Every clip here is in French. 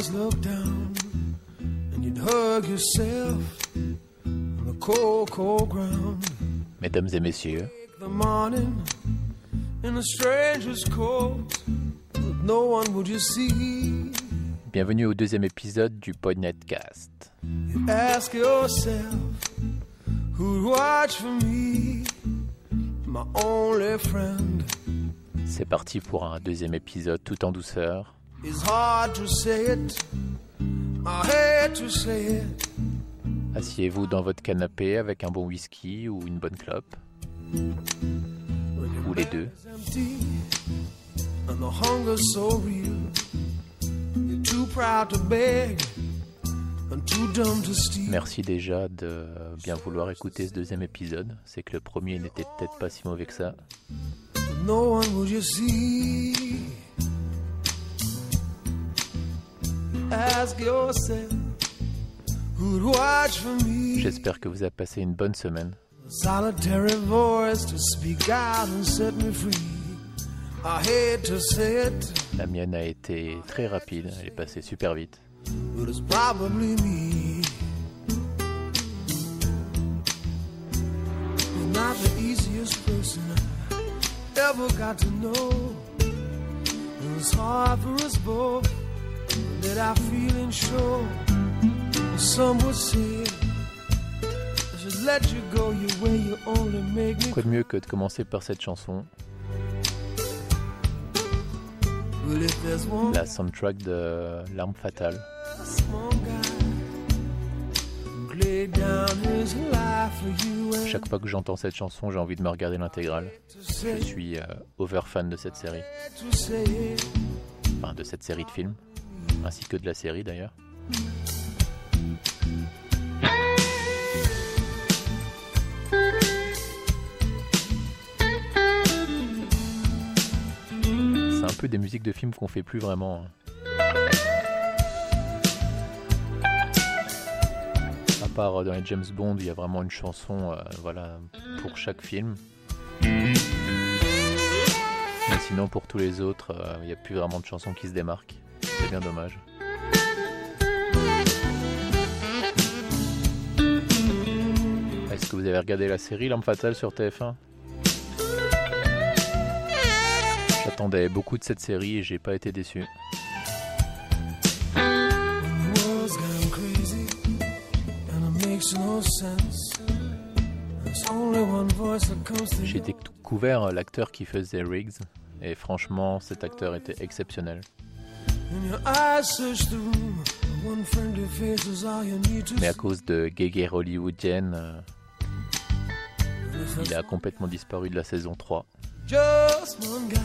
stars looked down, and you'd hug yourself on the cold, cold ground. Mesdames et messieurs, the morning in a stranger's coat, but no one would you see. bienvenue au deuxième épisode du Podnetcast. You ask yourself, who'd watch for me, my only friend. C'est parti pour un deuxième épisode tout en douceur. It's hard to say it, I hate to say it. Asseyez-vous dans votre canapé avec un bon whisky ou une bonne clope, ou les deux. Merci déjà de bien vouloir écouter ce deuxième épisode. C'est que le premier n'était peut-être pas si mauvais que ça. J'espère que vous avez passé une bonne semaine. A solitary voice to speak out and set me free. I hate to say it, La mienne a été très rapide, elle est passée super vite. but it's probably me. You're not the easiest person I ever got to know. It was hard for us both that I feeling sure. Some would say I should let you go your way. You only make me Quoi de mieux que de commencer par cette chanson, la soundtrack de L'arme fatale. Chaque fois que j'entends cette chanson, j'ai envie de me regarder l'intégrale. Je suis euh, over fan de cette série, enfin de cette série de films, ainsi que de la série d'ailleurs. C'est un peu des musiques de films qu'on fait plus vraiment. hein. À part euh, dans les James Bond, il y a vraiment une chanson, euh, voilà, pour chaque film. Mais sinon, pour tous les autres, euh, il n'y a plus vraiment de chansons qui se démarquent. C'est bien dommage. Est-ce que vous avez regardé la série L'Arme Fatale sur TF1 J'attendais beaucoup de cette série et j'ai pas été déçu. You. découvert l'acteur qui faisait Riggs et franchement, cet acteur était exceptionnel. Mais à cause de guéguerre hollywoodienne, euh, il a complètement disparu de la saison 3, just one guy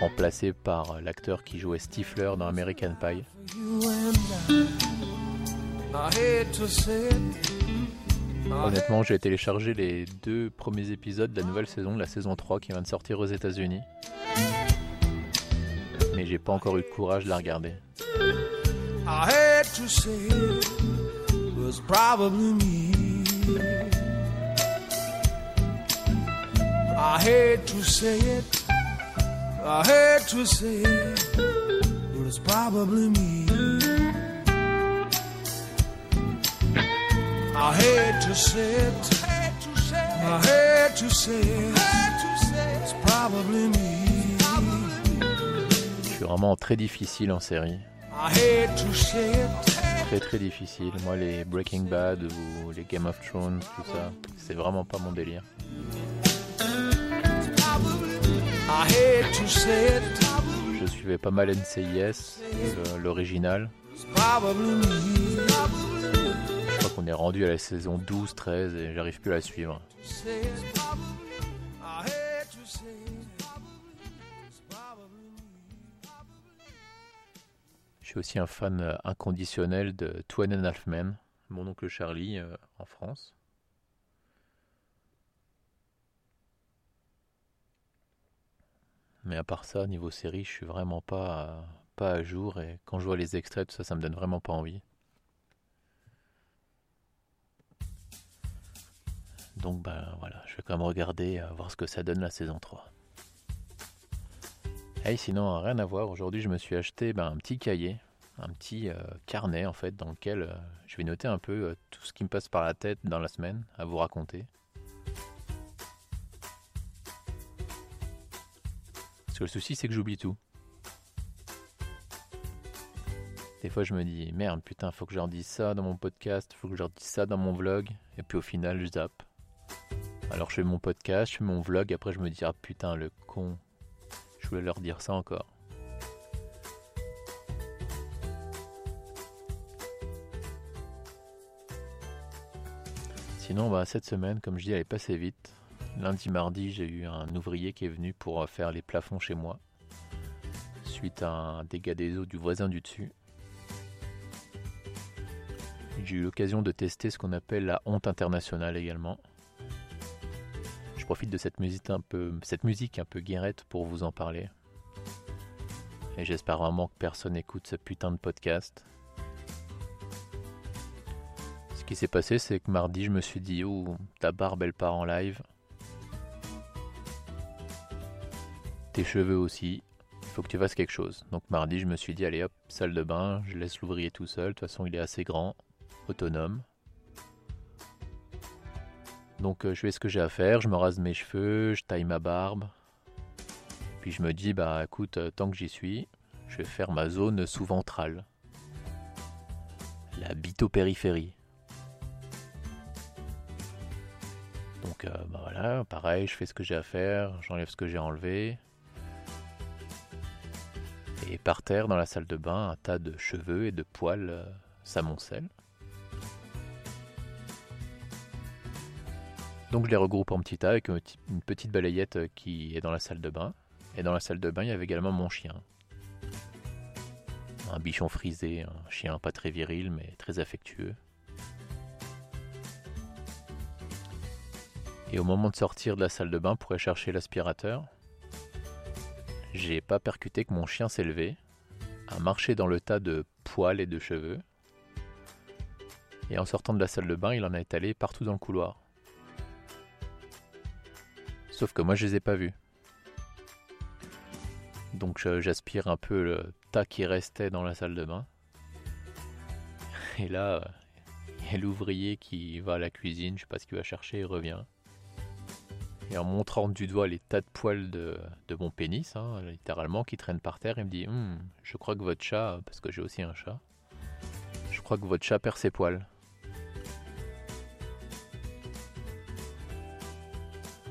remplacé par euh, l'acteur qui jouait Stifler dans American Pie. Honnêtement, j'ai téléchargé les deux premiers épisodes de la nouvelle saison, la saison 3 qui vient de sortir aux États-Unis. J'ai pas encore eu le courage de la regarder. I hate to say it. I hate to say it, it's probably me. Suis vraiment très difficile en série. Très très difficile. Moi, les Breaking Bad ou les Game of Thrones, tout ça, c'est vraiment pas mon délire. Je suivais pas mal NCIS, le- l'original. Je crois qu'on est rendu à la saison 12, 13 et j'arrive plus à la suivre. Suis aussi un fan euh, inconditionnel de Two and Half Men, mon oncle Charlie euh, en France. Mais à part ça, niveau série, je suis vraiment pas, à- pas à jour et quand je vois les extraits, tout ça, ça me donne vraiment pas envie. Donc ben voilà, je vais quand même regarder, euh, voir ce que ça donne la saison 3. Et sinon, rien à voir, aujourd'hui je me suis acheté ben, un petit cahier, un petit euh, carnet en fait, dans lequel euh, je vais noter un peu tout ce qui me passe par la tête dans la semaine à vous raconter. Parce que le souci c'est que j'oublie tout. Des fois, je me dis, merde, putain, faut que je leur dise ça dans mon podcast, faut que je leur dise ça dans mon vlog. Et puis au final, je zappe. Alors je fais mon podcast, je fais mon vlog, après je me dis, ah putain, le con. Voulais leur dire ça encore. Sinon, bah, cette semaine, comme je dis, elle est passée vite. Lundi, mardi, j'ai eu un ouvrier qui est venu pour faire les plafonds chez moi. Suite à un dégât des eaux du voisin du dessus j'ai eu l'occasion de tester ce qu'on appelle la honte internationale également. Profite de cette musique un peu, cette musique un peu guérette pour vous en parler. Et j'espère vraiment que personne n'écoute ce putain de podcast. Ce qui s'est passé, c'est que mardi, je me suis dit, oh, ta barbe, elle part en live. Tes cheveux aussi. Il faut que tu fasses quelque chose. Donc mardi, je me suis dit, allez hop, salle de bain, je laisse l'ouvrier tout seul. De toute façon, il est assez grand autonome. Donc euh, je fais ce que j'ai à faire, je me rase mes cheveux, je taille ma barbe. Puis je me dis, bah écoute, euh, tant que j'y suis, je vais faire ma zone sous-ventrale. La bitopériphérie. Donc euh, bah voilà, pareil, je fais ce que j'ai à faire, j'enlève ce que j'ai enlevé. Et par terre, dans la salle de bain, un tas de cheveux et de poils s'amoncellent. Donc je les regroupe en petits tas avec une petite balayette euh, qui est dans la salle de bain. Et dans la salle de bain, il y avait également mon chien. Un bichon frisé, un chien pas très viril mais très affectueux. Et au moment de sortir de la salle de bain pour aller chercher l'aspirateur, j'ai pas percuté que mon chien s'est levé, a marché dans le tas de poils et de cheveux, et en sortant de la salle de bain, il en a étalé partout dans le couloir. Sauf que moi, je les ai pas vus. Donc j'aspire un peu le tas qui restait dans la salle de bain. Et là, il y a l'ouvrier qui va à la cuisine, je sais pas ce qu'il va chercher, il revient. Et en montrant du doigt les tas de poils de, mon pénis, hein, littéralement, qui traînent par terre, il me dit hum, Je crois que votre chat, parce que j'ai aussi un chat, je crois que votre chat perd ses poils.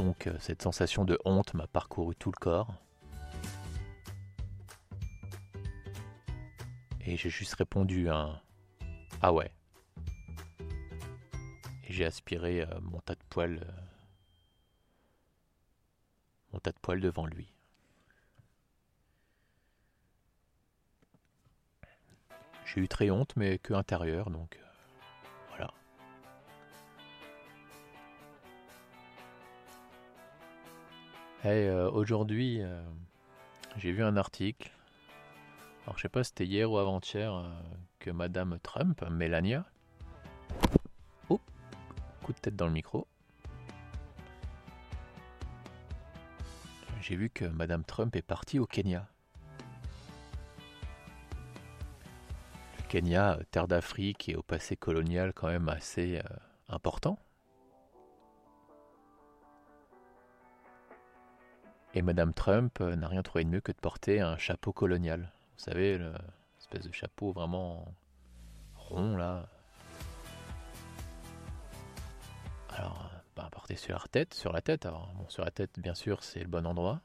Donc euh, cette sensation de honte m'a parcouru tout le corps. Et j'ai juste répondu un Ah ouais. Et j'ai aspiré euh, mon tas de poils. Euh, mon tas de poils devant lui. J'ai eu très honte, mais que intérieur, donc Hey, euh, aujourd'hui, euh, j'ai vu un article. Alors, je sais pas si c'était hier ou avant-hier euh, que Madame Trump, Melania. Oh, coup de tête dans le micro. J'ai vu que Madame Trump est partie au Kenya. Le Kenya, terre d'Afrique et au passé colonial quand même assez important. Et Madame Trump euh, n'a rien trouvé de mieux que de porter un chapeau colonial. Vous savez, l'espèce de chapeau vraiment rond là. Alors, bah, porter sur la tête, sur la tête. Alors, bon, sur la tête, bien sûr, c'est le bon endroit.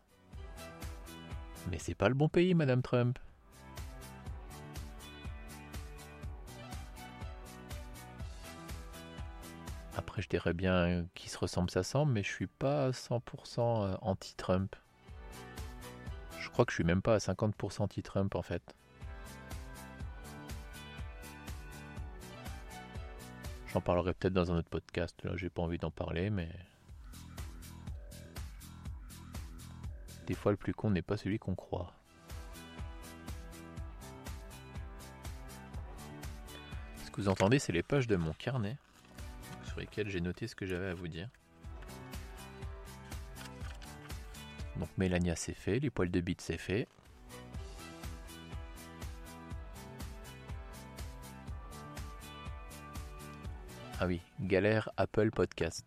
Mais c'est pas le bon pays, Madame Trump. Après, je dirais bien qui se ressemble, ça semble, mais je suis pas 100% euh, anti-Trump. Je crois que je suis même pas à 50% anti-Trump en fait. J'en parlerai peut-être dans un autre podcast, là j'ai pas envie d'en parler, mais. Des fois, le plus con n'est pas celui qu'on croit. Ce que vous entendez, c'est les pages de mon carnet sur lesquels j'ai noté ce que j'avais à vous dire. Donc Mélania c'est fait, les poils de bite c'est fait. Ah oui, galère Apple Podcast.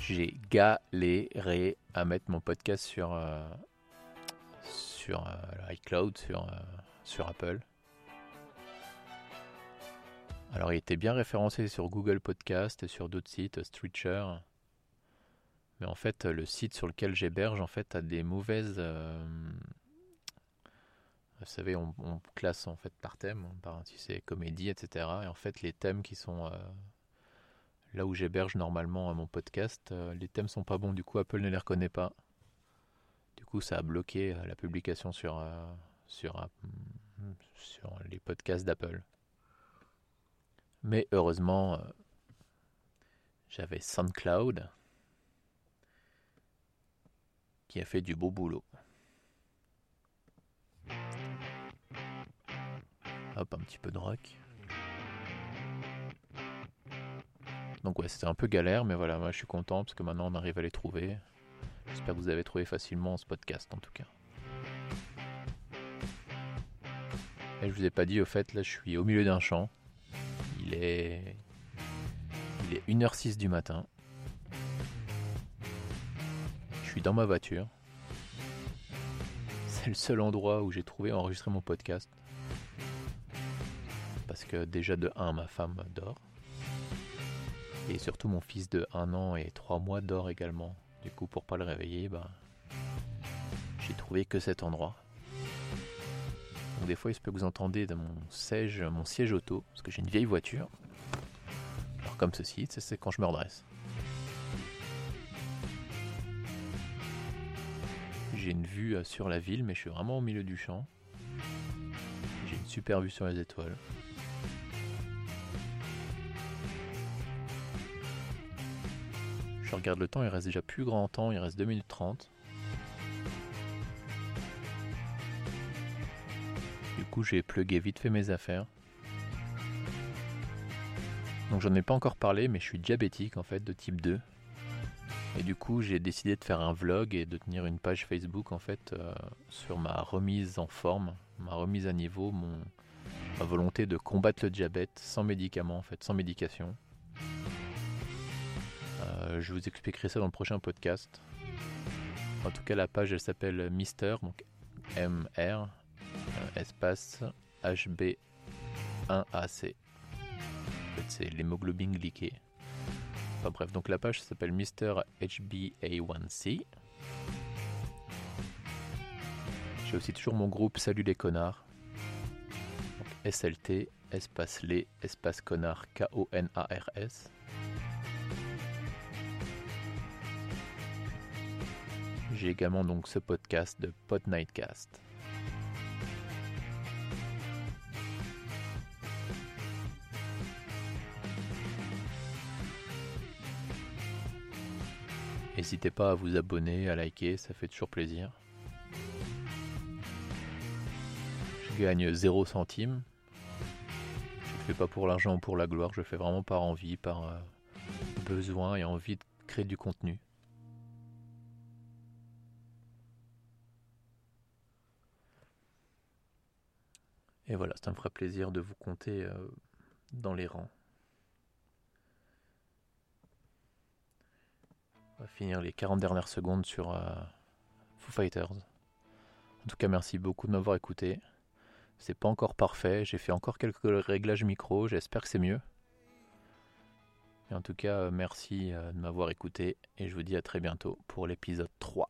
J'ai galéré à mettre mon podcast sur, euh, sur euh, iCloud, sur, euh, sur Apple. Alors il était bien référencé sur Google Podcast et sur d'autres sites, Stitcher. Mais en fait, le site sur lequel j'héberge en fait a des mauvaises vous savez, on, classe en fait par thème, si c'est comédie, etc. Et en fait, les thèmes qui sont euh, là où j'héberge normalement mon podcast, euh, les thèmes sont pas bons. Du coup, Apple ne les reconnaît pas. Du coup, ça a bloqué euh, la publication sur sur sur les podcasts d'Apple. Mais heureusement, j'avais SoundCloud qui a fait du beau boulot. Hop, un petit peu de rock. Donc ouais, c'était un peu galère, mais voilà, moi je suis content parce que maintenant on arrive à les trouver. J'espère que vous avez trouvé facilement ce podcast en tout cas. Et je vous ai pas dit au fait, là je suis au milieu d'un champ. Il est il est 1h06 du matin. Je suis dans ma voiture. C'est le seul endroit où j'ai trouvé enregistrer mon podcast parce que déjà de 1, ma femme dort. Et surtout mon fils de 1 an et 3 mois dort également. Du coup, pour pas le réveiller, bah, j'ai trouvé que cet endroit. Donc des fois, il se peut que vous entendez de mon siège, mon siège auto, parce que j'ai une vieille voiture. Alors comme ceci, c'est quand je me redresse. J'ai une vue euh, sur la ville, mais je suis vraiment au milieu du champ. J'ai une super vue sur les étoiles. Je regarde le temps, il reste déjà plus grand temps, il reste 2 minutes 30. Du coup, j'ai plugué vite fait mes affaires. Donc j'en ai pas encore parlé, mais je suis diabétique en fait de type 2. Et du coup, j'ai décidé de faire un vlog et de tenir une page Facebook en fait euh, sur ma remise en forme, ma remise à niveau, mon, ma volonté de combattre le diabète sans médicaments en fait, sans médication. Euh, je vous expliquerai ça dans le prochain podcast. En tout cas, la page elle s'appelle Mister, donc MR, espace HB1AC. En fait, c'est l'hémoglobine glyquée. Enfin bref, donc la page s'appelle Mister HbA1c. J'ai aussi toujours mon groupe Salut les connards. SLT, espace les, espace connard, K-O-N-A-R-S. J'ai également donc ce podcast de Pod Nightcast. N'hésitez pas à vous abonner, à liker, ça fait toujours plaisir. Je gagne 0 centime. Je ne fais pas pour l'argent ou pour la gloire, je fais vraiment par envie, par euh, besoin et envie de créer du contenu. Et voilà, ça me ferait plaisir de vous compter euh, dans les rangs. On va finir les 40 dernières secondes sur euh, Foo Fighters. En tout cas, merci beaucoup de m'avoir écouté. C'est pas encore parfait, j'ai fait encore quelques réglages micro, j'espère que c'est mieux. Et en tout cas, euh, merci de m'avoir écouté et je vous dis à très bientôt pour l'épisode 3.